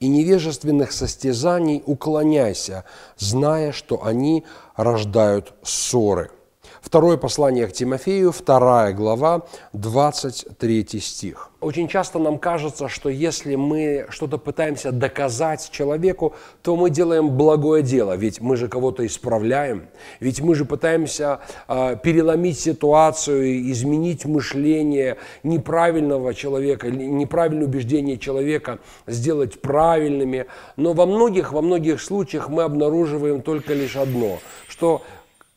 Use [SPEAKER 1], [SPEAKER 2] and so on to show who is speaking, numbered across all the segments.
[SPEAKER 1] и невежественных состязаний уклоняйся, зная, что они рождают ссоры. Второе послание к Тимофею, вторая глава, 23 стих. Очень часто нам кажется, что если мы что-то пытаемся доказать человеку, то мы делаем благое дело, ведь мы же кого-то исправляем, ведь мы же пытаемся э, переломить ситуацию, изменить мышление неправильного человека, неправильное убеждение человека сделать правильными. Но во многих, во многих случаях мы обнаруживаем только лишь одно, что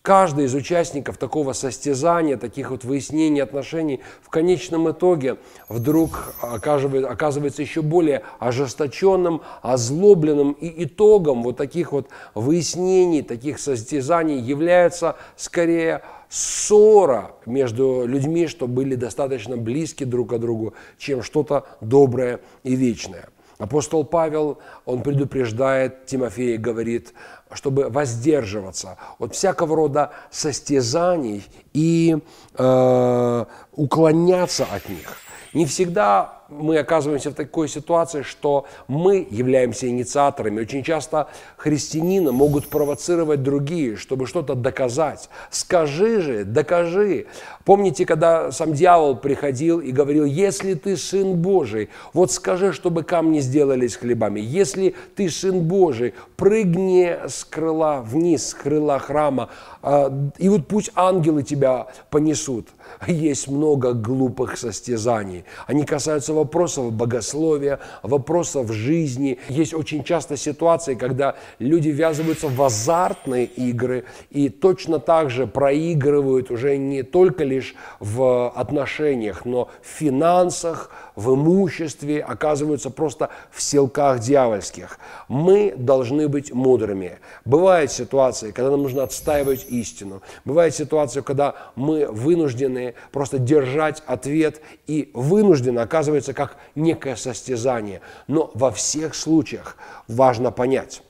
[SPEAKER 1] Каждый из участников такого состязания, таких вот выяснений отношений, в конечном итоге вдруг оказывается еще более ожесточенным, озлобленным. И итогом вот таких вот выяснений, таких состязаний является скорее ссора между людьми, что были достаточно близки друг к другу, чем что-то доброе и вечное. Апостол Павел, он предупреждает Тимофея, говорит, чтобы воздерживаться от всякого рода состязаний и э, уклоняться от них. Не всегда мы оказываемся в такой ситуации, что мы являемся инициаторами. Очень часто христианина могут провоцировать другие, чтобы что-то доказать. Скажи же, докажи. Помните, когда сам дьявол приходил и говорил, если ты сын Божий, вот скажи, чтобы камни сделались хлебами. Если ты сын Божий, прыгни с крыла вниз, с крыла храма, а, и вот пусть ангелы тебя понесут. Есть много глупых состязаний. Они касаются вопросов богословия, вопросов жизни. Есть очень часто ситуации, когда люди ввязываются в азартные игры и точно так же проигрывают уже не только лишь в отношениях, но в финансах, в имуществе, оказываются просто в селках дьявольских. Мы должны быть мудрыми. Бывают ситуации, когда нам нужно отстаивать истину. Бывает ситуация, когда мы вынуждены просто держать ответ и вынуждены, оказывается, как некое состязание. Но во всех случаях важно понять,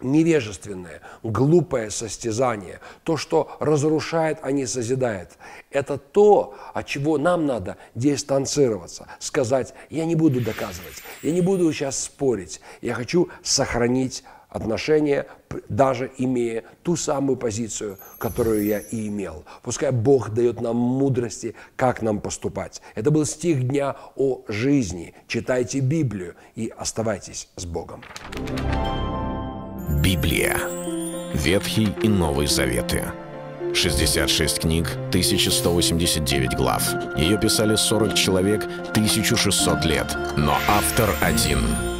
[SPEAKER 1] невежественное, глупое состязание, то, что разрушает, а не созидает. Это то, от чего нам надо дистанцироваться, сказать, я не буду доказывать, я не буду сейчас спорить, я хочу сохранить отношения, даже имея ту самую позицию, которую я и имел. Пускай Бог дает нам мудрости, как нам поступать. Это был стих дня о жизни. Читайте Библию и оставайтесь с Богом.
[SPEAKER 2] Библия. Ветхий и Новый Заветы. 66 книг, 1189 глав. Ее писали 40 человек, 1600 лет. Но автор один —